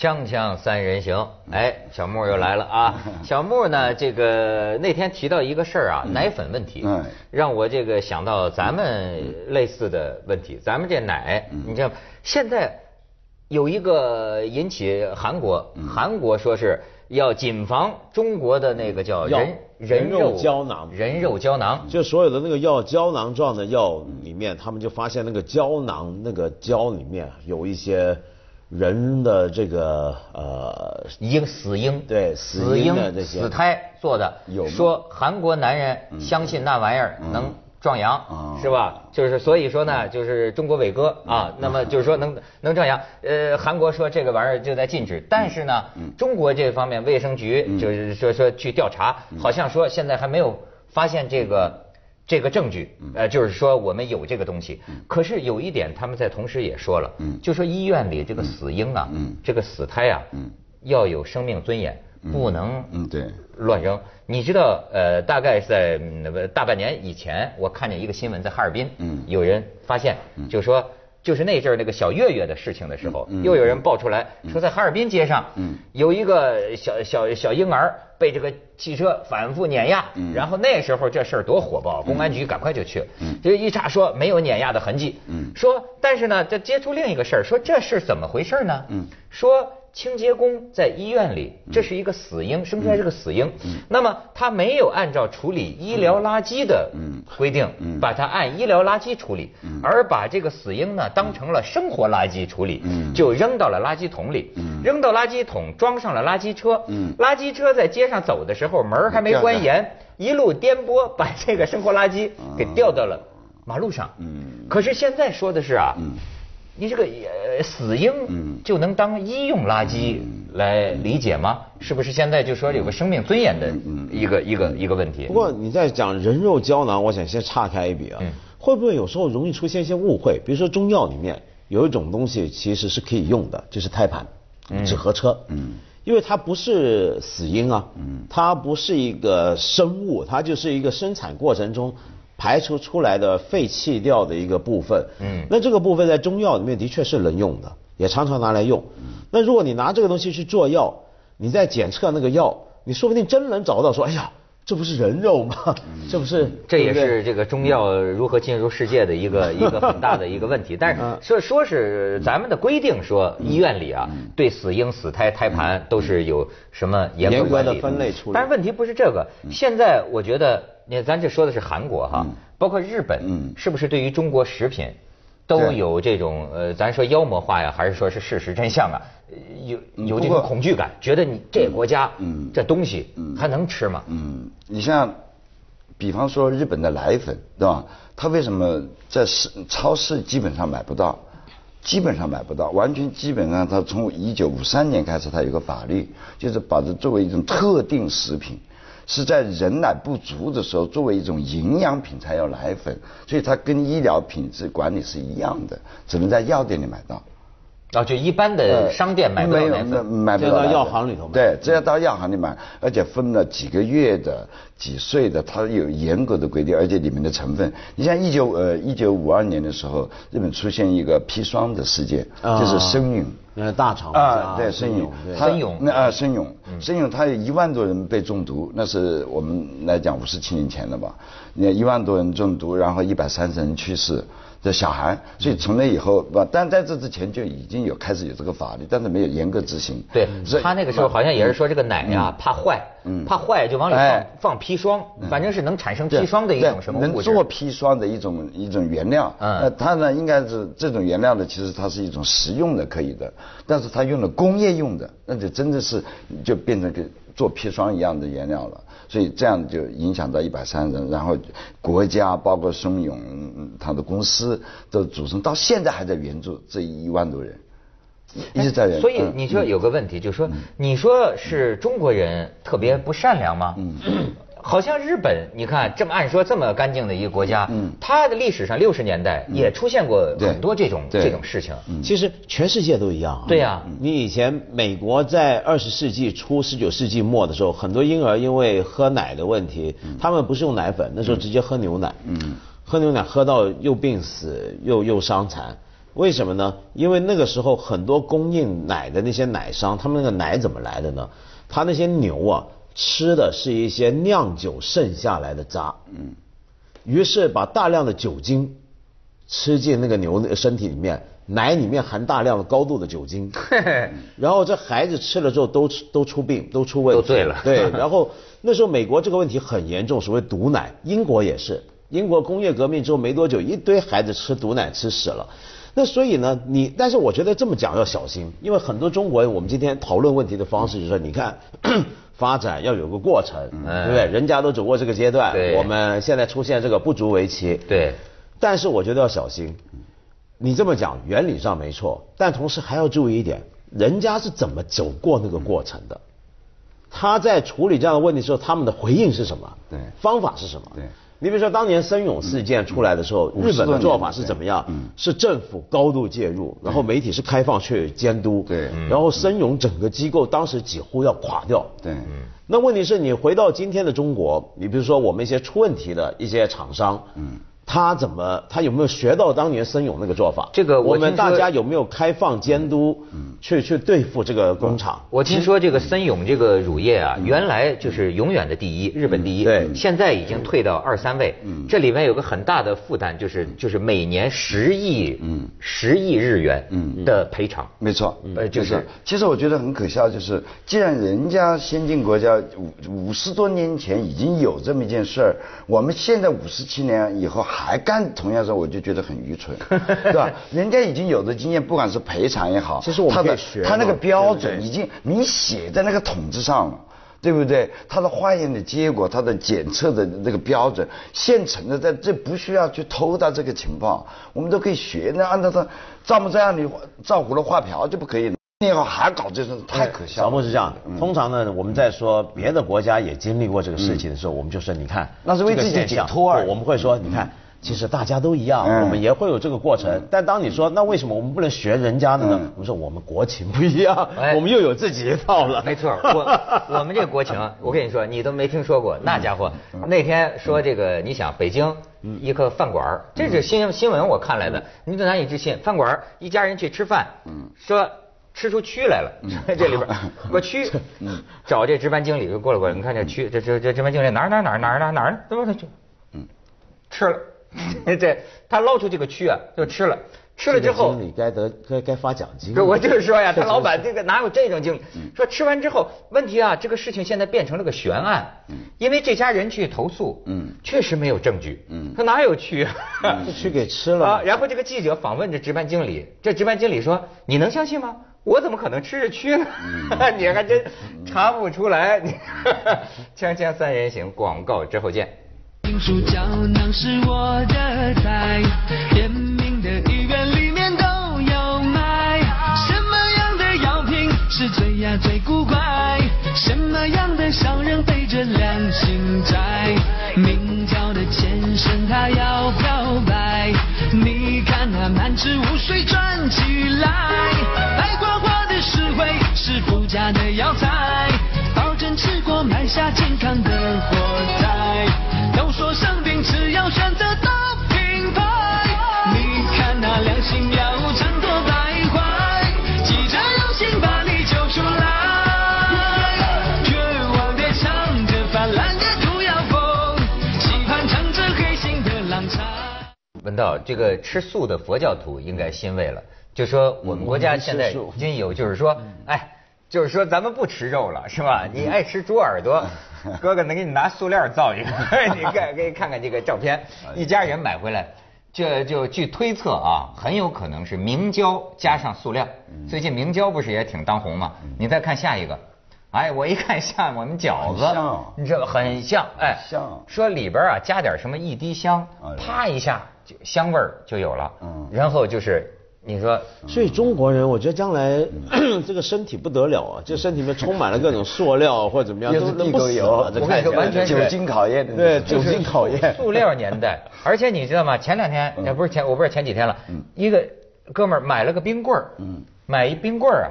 锵锵三人行，哎，小木又来了啊！小木呢，这个那天提到一个事儿啊，奶粉问题，让我这个想到咱们类似的问题。咱们这奶，你知道，现在有一个引起韩国，韩国说是要谨防中国的那个叫人人肉胶囊，人肉胶囊，就所有的那个药胶囊状的药里面，他们就发现那个胶囊那个胶里面有一些。人的这个呃婴死婴对死婴死胎做的，有说韩国男人相信那玩意儿能壮阳是吧？就是所以说呢，就是中国伟哥啊，那么就是说能能壮阳。呃，韩国说这个玩意儿就在禁止，但是呢，中国这方面卫生局就是说说去调查，好像说现在还没有发现这个。这个证据，呃，就是说我们有这个东西。可是有一点，他们在同时也说了，就说医院里这个死婴啊，这个死胎啊，要有生命尊严，不能乱扔。你知道，呃，大概在大半年以前，我看见一个新闻，在哈尔滨，有人发现，就说。就是那阵儿那个小月月的事情的时候，又有人爆出来说，在哈尔滨街上，有一个小小小婴儿被这个汽车反复碾压，然后那时候这事儿多火爆，公安局赶快就去了，就一查说没有碾压的痕迹，说但是呢，这接触另一个事儿，说这是怎么回事呢？说。清洁工在医院里，这是一个死婴，生出来是个死婴。那么他没有按照处理医疗垃圾的规定，把它按医疗垃圾处理，而把这个死婴呢当成了生活垃圾处理，就扔到了垃圾桶里。扔到垃圾桶，装上了垃圾车。垃圾车在街上走的时候，门还没关严，一路颠簸，把这个生活垃圾给掉到了马路上。可是现在说的是啊。你这个呃死婴就能当医用垃圾来理解吗？是不是现在就说有个生命尊严的一个一个一个问题？不过你在讲人肉胶囊，我想先岔开一笔啊，会不会有时候容易出现一些误会？比如说中药里面有一种东西其实是可以用的，就是胎盘、纸盒车，嗯，因为它不是死婴啊，嗯，它不是一个生物，它就是一个生产过程中。排除出来的废弃掉的一个部分，嗯，那这个部分在中药里面的确是能用的，也常常拿来用。那如果你拿这个东西去做药，你在检测那个药，你说不定真能找到说，哎呀，这不是人肉吗？这不是？这也是这个中药如何进入世界的一个一个很大的一个问题。但是说说是咱们的规定说，医院里啊，对死婴、死胎、胎盘都是有什么严格的分类处理。但是问题不是这个，现在我觉得。你看咱这说的是韩国哈，包括日本，是不是对于中国食品都有这种呃，咱说妖魔化呀，还是说是事实真相啊？有有这个恐惧感，觉得你这国家这东西还能吃吗？嗯，你像，比方说日本的奶粉，对吧？它为什么在市超市基本上买不到？基本上买不到，完全基本上，它从一九五三年开始，它有个法律，就是把它作为一种特定食品。是在人奶不足的时候，作为一种营养品才有奶粉，所以它跟医疗品质管理是一样的，只能在药店里买到。啊，就一般的商店买不到奶粉，买不到药行里头买。对，只要到药行里买，而且分了几个月的、几岁的，它有严格的规定，而且里面的成分，你像一九呃一九五二年的时候，日本出现一个砒霜的事件，就是生永。那大厂啊，对，申勇，申勇，那啊，申勇，申勇，他有一万多人被中毒，那是我们来讲五十七年前的吧，那一万多人中毒，然后一百三十人去世。的小孩，所以从那以后，不，但在这之前就已经有开始有这个法律，但是没有严格执行。对，他那个时候好像也是说这个奶呀怕坏，怕坏就往里放放砒霜，反正是能产生砒霜的一种什么。能做砒霜的一种一种原料。嗯。那它呢，应该是这种原料呢，其实它是一种食用的可以的，但是它用了工业用的，那就真的是就变成个做砒霜一样的原料了。所以这样就影响到一百三十人，然后国家包括松永他的公司的组成，到现在还在援助这一万多人，一直在援助。所以你说有个问题，就是说，你说是中国人特别不善良吗？嗯好像日本，你看这么按说这么干净的一个国家，嗯，它的历史上六十年代也出现过很多这种这种事情。其实全世界都一样。啊对呀，你以前美国在二十世纪初、十九世纪末的时候，很多婴儿因为喝奶的问题，他们不是用奶粉，那时候直接喝牛奶，嗯，喝牛奶喝到又病死又又伤残。为什么呢？因为那个时候很多供应奶的那些奶商，他们那个奶怎么来的呢？他那些牛啊，吃的是一些酿酒剩下来的渣。嗯。于是把大量的酒精吃进那个牛的身体里面，奶里面含大量的高度的酒精。然后这孩子吃了之后都都出病，都出问题。都醉了。对。然后那时候美国这个问题很严重，所谓毒奶。英国也是，英国工业革命之后没多久，一堆孩子吃毒奶吃屎了。那所以呢，你但是我觉得这么讲要小心，因为很多中国人，我们今天讨论问题的方式就是说，你看 发展要有个过程，对不对？人家都走过这个阶段，我们现在出现这个不足为奇。对。但是我觉得要小心，你这么讲原理上没错，但同时还要注意一点，人家是怎么走过那个过程的？他在处理这样的问题时候，他们的回应是什么？对。方法是什么？对。你比如说，当年森永事件出来的时候，日本的做法是怎么样？是政府高度介入，然后媒体是开放去监督。对。然后森永整个机构当时几乎要垮掉。对。那问题是你回到今天的中国，你比如说我们一些出问题的一些厂商。嗯。他怎么？他有没有学到当年森永那个做法？这个我们大家有没有开放监督，去去对付这个工厂？我听说这个森永这个乳业啊，原来就是永远的第一，日本第一。对。现在已经退到二三位。嗯。这里面有个很大的负担，就是就是每年十亿，嗯，十亿日元，嗯的赔偿。没错。呃，就是。其实我觉得很可笑，就是既然人家先进国家五五十多年前已经有这么一件事儿，我们现在五十七年以后还。还干同样事，我就觉得很愚蠢，对吧？人家已经有的经验，不管是赔偿也好，其实我们可以学。他那个标准已经你写在那个桶子上了，对不对？他的化验的结果，他的检测的那个标准，现成的，在这不需要去偷到这个情况，我们都可以学。那按照他照模照样，你照葫芦画瓢就不可以了。你好，还搞这种太可笑了。小木是这样的，通常呢，我们在说别的国家也经历过这个事情的时候，我们就说你看，那是为自己解脱。我们会说，你看。其实大家都一样，我们也会有这个过程。但当你说那为什么我们不能学人家的呢？我们说我们国情不一样，我们又有自己一套了。没错，我我们这个国情，我跟你说，你都没听说过。那家伙那天说这个，你想北京一个饭馆，这是新新闻我看来的，你都难以置信。饭馆一家人去吃饭，说吃出蛆来了，这里边个 蛆，找这值班经理就过来过来，你看这蛆，这这这值班经理哪儿哪儿哪儿哪儿哪儿哪儿都他去，嗯，吃了。这他捞出这个蛆啊，就吃了，吃了之后，经理该得该该发奖金。我就是说呀，他老板 这个哪有这种经理？说吃完之后，问题啊，这个事情现在变成了个悬案，因为这家人去投诉，嗯，确实没有证据，嗯，他哪有蛆啊？这蛆给吃了 啊！然后这个记者访问这值班经理，这值班经理说：“你能相信吗？我怎么可能吃着蛆呢？你还真查不出来。”锵锵三人行，广告之后见。金属胶囊是我的菜，便民的医院里面都有卖。什么样的药品是最呀最古怪？什么样的商人背着良心债？这个吃素的佛教徒应该欣慰了，就说我们国家现在已经有，就是说，哎。就是说，咱们不吃肉了，是吧？你爱吃猪耳朵，哥哥能给你拿塑料造一个，你看，给你看看这个照片，一家人买回来，这就据推测啊，很有可能是明胶加上塑料。最近明胶不是也挺当红吗？你再看下一个，哎，我一看像我们饺子，你知道很像，哎，像。说里边啊加点什么一滴香，啪一下就香味儿就有了，嗯，然后就是。你说，所以中国人，我觉得将来 这个身体不得了啊，这身体里面充满了各种塑料或者怎么样，都都不有。我跟你说，完全酒精考验的，对，酒精考验。塑料年代，而且你知道吗？前两天，也不是前，我不知道前几天了，一个哥们儿买了个冰棍儿，买一冰棍儿啊，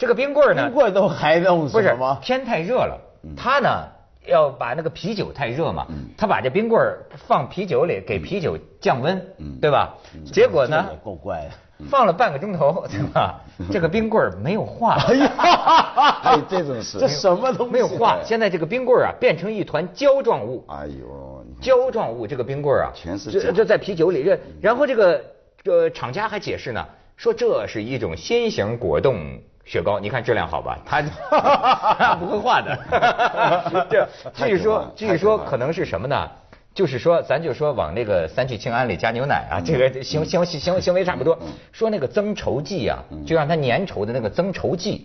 这个冰棍儿呢，冰棍都还弄不是天太热了，他呢要把那个啤酒太热嘛，他把这冰棍儿放啤酒里，给啤酒降温，对吧？结果呢，够怪。放了半个钟头，对吧？这个冰棍儿没有化。哎呀，这种事？这什么都没有化。现在这个冰棍儿啊，变成一团胶状物。哎呦，胶状物这个冰棍儿啊，全是这这在啤酒里。这然后这个这厂家还解释呢，说这是一种新型果冻雪糕，你看质量好吧？他不会化的。这据说据说可能是什么呢？就是说，咱就说往那个三聚氰胺里加牛奶啊，这个行行行行为差不多。说那个增稠剂啊，就让它粘稠的那个增稠剂，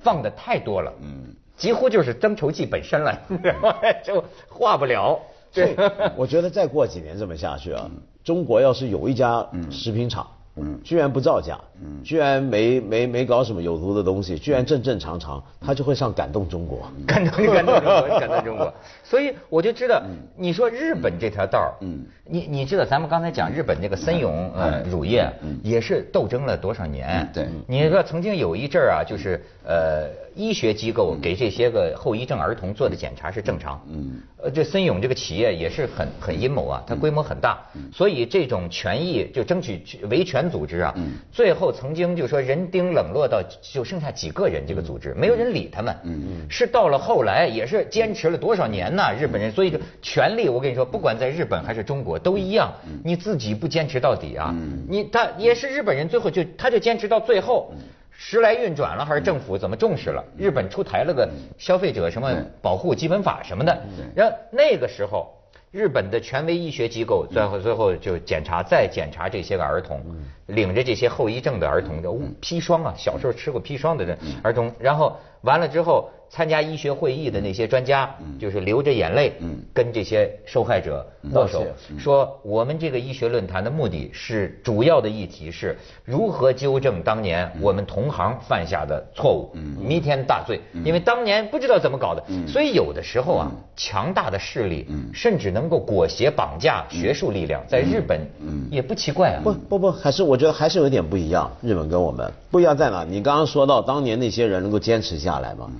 放的太多了，嗯几乎就是增稠剂本身了，就化不了。对，我觉得再过几年这么下去啊，中国要是有一家食品厂。嗯，居然不造假，嗯，居然没没没搞什么有毒的东西，居然正正常常，他就会上感动中国，感动感动中国，感动中国。所以我就知道，你说日本这条道嗯，你你知道咱们刚才讲日本那个森永呃乳业，也是斗争了多少年？对，你说曾经有一阵儿啊，就是呃医学机构给这些个后遗症儿童做的检查是正常，嗯，呃这森永这个企业也是很很阴谋啊，它规模很大，所以这种权益就争取维权。组织啊，最后曾经就说人丁冷落到就剩下几个人，这个组织没有人理他们。嗯嗯，是到了后来也是坚持了多少年呢？日本人，所以就权力我跟你说，不管在日本还是中国都一样。你自己不坚持到底啊，你他也是日本人，最后就他就坚持到最后，时来运转了，还是政府怎么重视了？日本出台了个消费者什么保护基本法什么的，然后那个时候。日本的权威医学机构最后最后就检查再检查这些个儿童，领着这些后遗症的儿童，叫砒霜啊，小时候吃过砒霜的人儿童，然后完了之后。参加医学会议的那些专家，就是流着眼泪，跟这些受害者握手，说我们这个医学论坛的目的是主要的议题是如何纠正当年我们同行犯下的错误，弥天大罪。因为当年不知道怎么搞的，所以有的时候啊，强大的势力甚至能够裹挟绑架学术力量，在日本也不奇怪啊。不不不，还是我觉得还是有点不一样。日本跟我们不一样在哪？你刚刚说到当年那些人能够坚持下来嘛？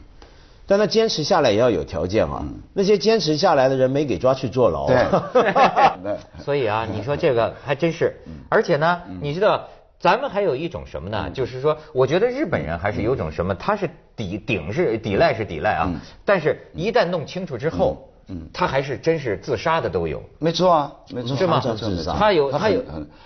但他坚持下来也要有条件啊，那些坚持下来的人没给抓去坐牢。对，所以啊，你说这个还真是，而且呢，你知道，咱们还有一种什么呢？就是说，我觉得日本人还是有种什么，他是抵顶是抵赖是抵赖啊，但是一旦弄清楚之后。嗯，他还是真是自杀的都有，没错啊，没错，是吗？他有他有，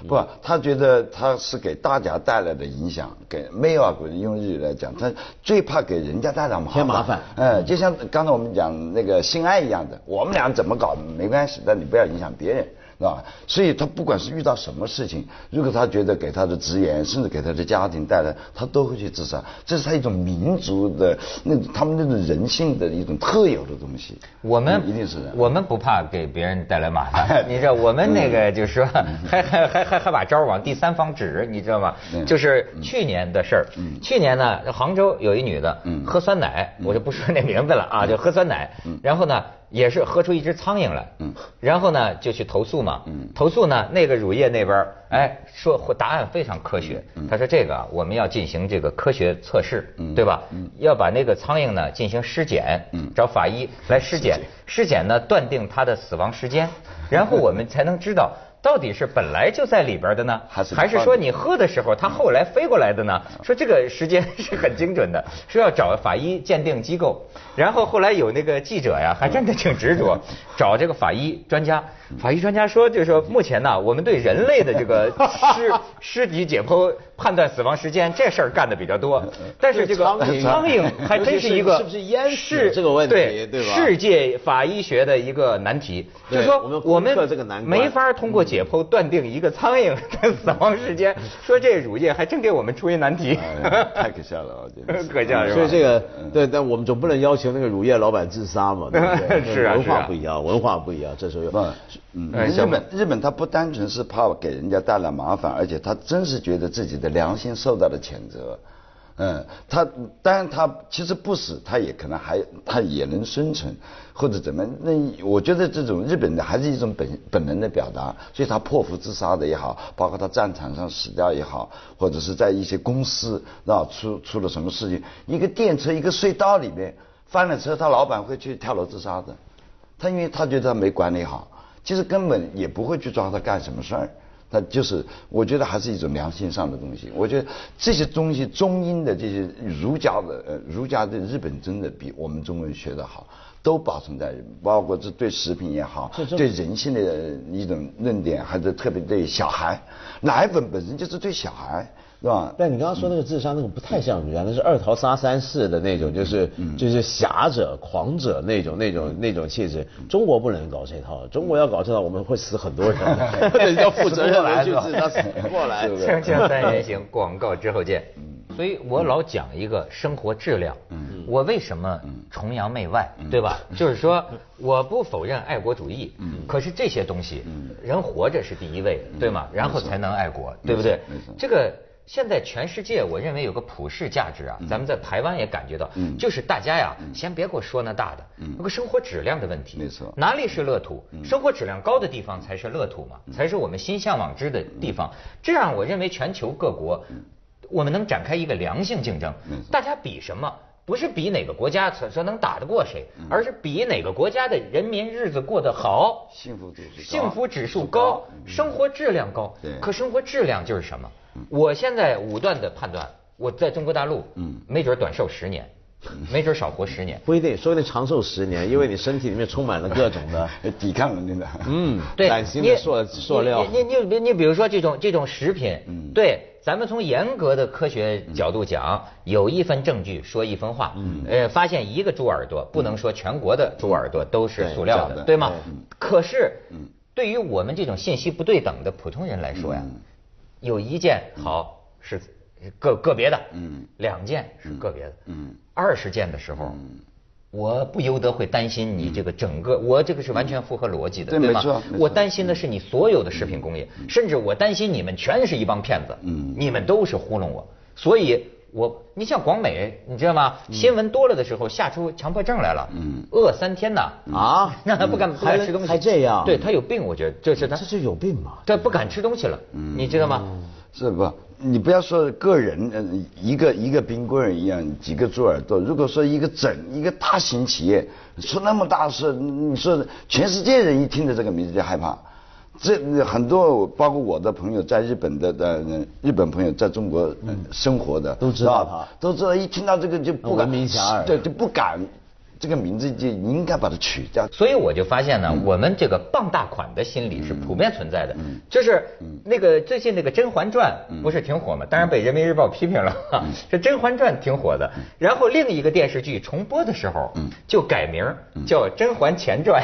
不，他觉得他是给大家带来的影响，给没有啊？用日语来讲，他最怕给人家带来麻烦。添麻烦，嗯，就像刚才我们讲那个性爱一样的，我们俩怎么搞没关系，但你不要影响别人。是吧？所以他不管是遇到什么事情，如果他觉得给他的职员，甚至给他的家庭带来，他都会去自杀。这是他一种民族的那他们那种人性的一种特有的东西。我们一定是我们不怕给别人带来麻烦。你知道，我们那个就是说，还还还还还把招往第三方指，你知道吗？就是去年的事儿。去年呢，杭州有一女的喝酸奶，我就不说那名字了啊，就喝酸奶。然后呢？也是喝出一只苍蝇来，嗯，然后呢就去投诉嘛，嗯，投诉呢那个乳业那边，哎，说答案非常科学，他说这个我们要进行这个科学测试，嗯，对吧？嗯，要把那个苍蝇呢进行尸检，嗯，找法医来尸检，尸检呢断定它的死亡时间，然后我们才能知道。到底是本来就在里边的呢，还是还是说你喝的时候它后来飞过来的呢？说这个时间是很精准的，说要找法医鉴定机构，然后后来有那个记者呀，还真的挺执着，找这个法医专家。法医专家说，就是说目前呢，我们对人类的这个尸 尸体解剖、判断死亡时间这事儿干的比较多，但是这个苍蝇还真是一个是不是烟是这个问题，对吧？世界法医学的一个难题，就是说我们没法通过解剖断定一个苍蝇的死亡时间。说这乳液还真给我们出一难题，太可笑了，我觉得可笑是吧？所以这个对，但我们总不能要求那个乳液老板自杀嘛，对不对？是啊，文化不一样，文化不一样，这时候又。嗯，日本日本他不单纯是怕给人家带来麻烦，而且他真是觉得自己的良心受到了谴责。嗯，他当然他其实不死，他也可能还他也能生存，或者怎么？那我觉得这种日本的还是一种本本能的表达，所以他破腹自杀的也好，包括他战场上死掉也好，或者是在一些公司啊出出了什么事情，一个电车一个隧道里面翻了车，他老板会去跳楼自杀的，他因为他觉得他没管理好。其实根本也不会去抓他干什么事儿，它就是我觉得还是一种良心上的东西。我觉得这些东西中英的这些儒家的呃儒家的日本真的比我们中国人学的好，都保存在，包括这对食品也好，对人性的一种论点，还是特别对小孩，奶粉本身就是对小孩。是吧？但你刚刚说那个智商，那个不太像儒家，那是二桃杀三士的那种，就是就是侠者、狂者那种、那种、那种气质。中国不能搞这套，中国要搞这套，我们会死很多人，要负责任来去自杀死不过来。锵锵三人行，广告之后见。所以我老讲一个生活质量。嗯。我为什么崇洋媚外，对吧？就是说，我不否认爱国主义。嗯。可是这些东西，人活着是第一位的，对吗？然后才能爱国，对不对？这个。现在全世界，我认为有个普世价值啊，咱们在台湾也感觉到，就是大家呀，先别给我说那大的，那个生活质量的问题。没错，哪里是乐土？生活质量高的地方才是乐土嘛，才是我们心向往之的地方。这样，我认为全球各国，我们能展开一个良性竞争。大家比什么？不是比哪个国家说能打得过谁，而是比哪个国家的人民日子过得好，幸福指数幸福指数高，生活质量高。可生活质量就是什么？我现在武断的判断，我在中国大陆，嗯，没准短寿十年，没准少活十年，不一定，说不定长寿十年，因为你身体里面充满了各种的 抵抗能力的，嗯，对，崭新的塑塑料，你你你你比如说这种这种食品，嗯，对，咱们从严格的科学角度讲，有一分证据说一分话，嗯，呃，发现一个猪耳朵，不能说全国的猪耳朵都是塑料的，对吗？可是，对于我们这种信息不对等的普通人来说呀。有一件好是个个别的，嗯，两件是个别的，嗯，二十件的时候，我不由得会担心你这个整个，我这个是完全符合逻辑的，对吗？我担心的是你所有的食品工业，甚至我担心你们全是一帮骗子，嗯，你们都是糊弄我，所以。我，你像广美，你知道吗？新闻多了的时候，吓出强迫症来了，嗯，饿三天呢，啊，让他不敢不敢吃东西，还这样，对他有病，我觉得这是他，这是有病嘛？他不敢吃东西了，嗯，你知道吗？是不？你不要说个人，嗯，一个一个冰棍一样，几个猪耳朵。如果说一个整一个大型企业出那么大事，你说全世界人一听到这个名字就害怕。这很多，包括我的朋友在日本的的日本朋友在中国生活的，都知道他，都知道一听到这个就不敢，对，就不敢。这个名字就应该把它取掉，所以我就发现呢，我们这个傍大款的心理是普遍存在的。就是那个最近那个《甄嬛传》不是挺火吗？当然被人民日报批评了。这《甄嬛传》挺火的，然后另一个电视剧重播的时候就改名叫《甄嬛前传》。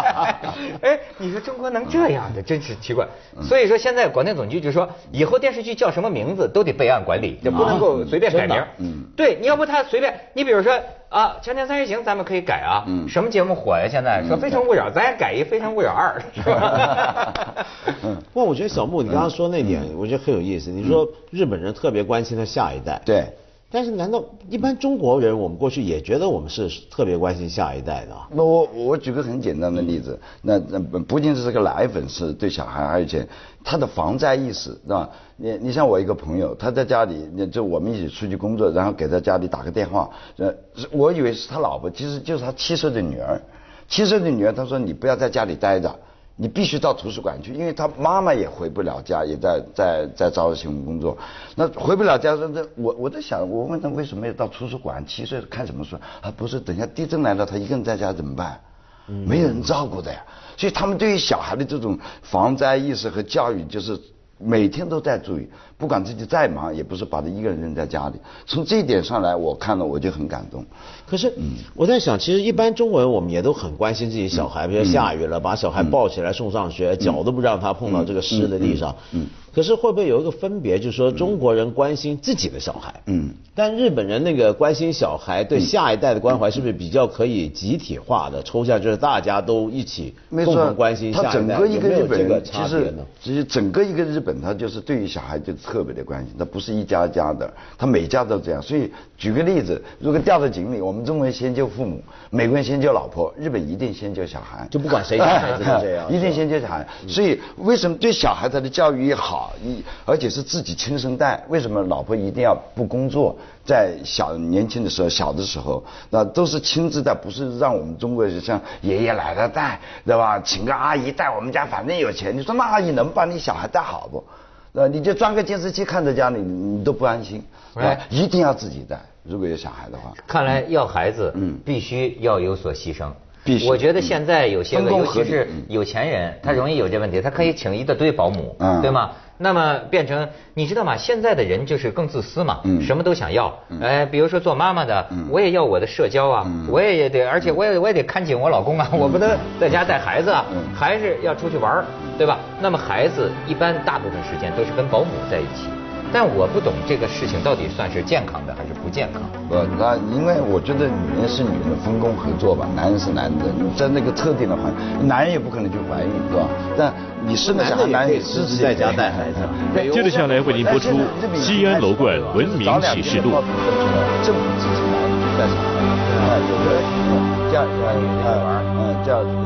哎，你说中国能这样的，真是奇怪。所以说现在广电总局就说，以后电视剧叫什么名字都得备案管理，就不能够随便改名。嗯，对，你要不他随便，你比如说。啊，锵锵三人行，咱们可以改啊。嗯。什么节目火呀？现在说《非诚勿扰》，咱也改一《非诚勿扰二》，是吧？嗯。不过我觉得小木，你刚刚说那点，我觉得很有意思。你说日本人特别关心他下一代。对。但是难道一般中国人，我们过去也觉得我们是特别关心下一代的？那我我举个很简单的例子，那那不仅是这个奶粉是对小孩，而且他的防灾意识，是吧？你你像我一个朋友，他在家里，就我们一起出去工作，然后给他家里打个电话，呃，我以为是他老婆，其实就是他七岁的女儿。七岁的女儿，他说你不要在家里待着。你必须到图书馆去，因为他妈妈也回不了家，也在在在招新闻工作。那回不了家，那那我我在想，我问他为什么要到图书馆？七岁看什么书？啊，不是，等下地震来了，他一个人在家怎么办？没有人照顾的呀。所以他们对于小孩的这种防灾意识和教育，就是每天都在注意。不管自己再忙，也不是把他一个人扔在家里。从这一点上来，我看了我就很感动。可是，我在想，其实一般中国人我们也都很关心自己小孩，比如下雨了，把小孩抱起来送上学，脚都不让他碰到这个湿的地上。嗯。可是会不会有一个分别，就是说中国人关心自己的小孩，嗯，但日本人那个关心小孩对下一代的关怀，是不是比较可以集体化的抽象，就是大家都一起共同关心下一代？有没有这个差别呢？其实整个一个日本，他就是对于小孩就。特别的关心，他不是一家家的，他每家都这样。所以举个例子，如果掉到井里，我们中国人先救父母，美国人先救老婆，日本一定先救小孩，就不管谁家孩子都这样，一定先救小孩。所以为什么对小孩他的教育也好？好，一而且是自己亲生带。为什么老婆一定要不工作？在小年轻的时候，小的时候，那都是亲自带，不是让我们中国人像爷爷奶奶带，对吧？请个阿姨带我们家，反正有钱。你说那阿姨能把你小孩带好不？呃，你就装个监视器看着家里，你都不安心。哎，一定要自己带。如果有小孩的话，看来要孩子，嗯，必须要有所牺牲。必须。我觉得现在有些个，尤其是有钱人，他容易有这问题，他可以请一大堆保姆，对吗？那么变成你知道吗？现在的人就是更自私嘛，什么都想要。哎，比如说做妈妈的，我也要我的社交啊，我也也得，而且我也我也得看紧我老公啊，我不能在家带孩子啊，还是要出去玩对吧？那么孩子一般大部分时间都是跟保姆在一起。但我不懂这个事情到底算是健康的还是不健康？不，那因为我觉得女人是女人分工合作吧，男人是男人，在那个特定的环境，男人也不可能去怀孕，是吧？但你生的小孩，男人也支持在家带孩子。接着下来为您播出《西安楼冠文明启示录》。政府支持男人带小孩，啊，有的叫呃呃叫。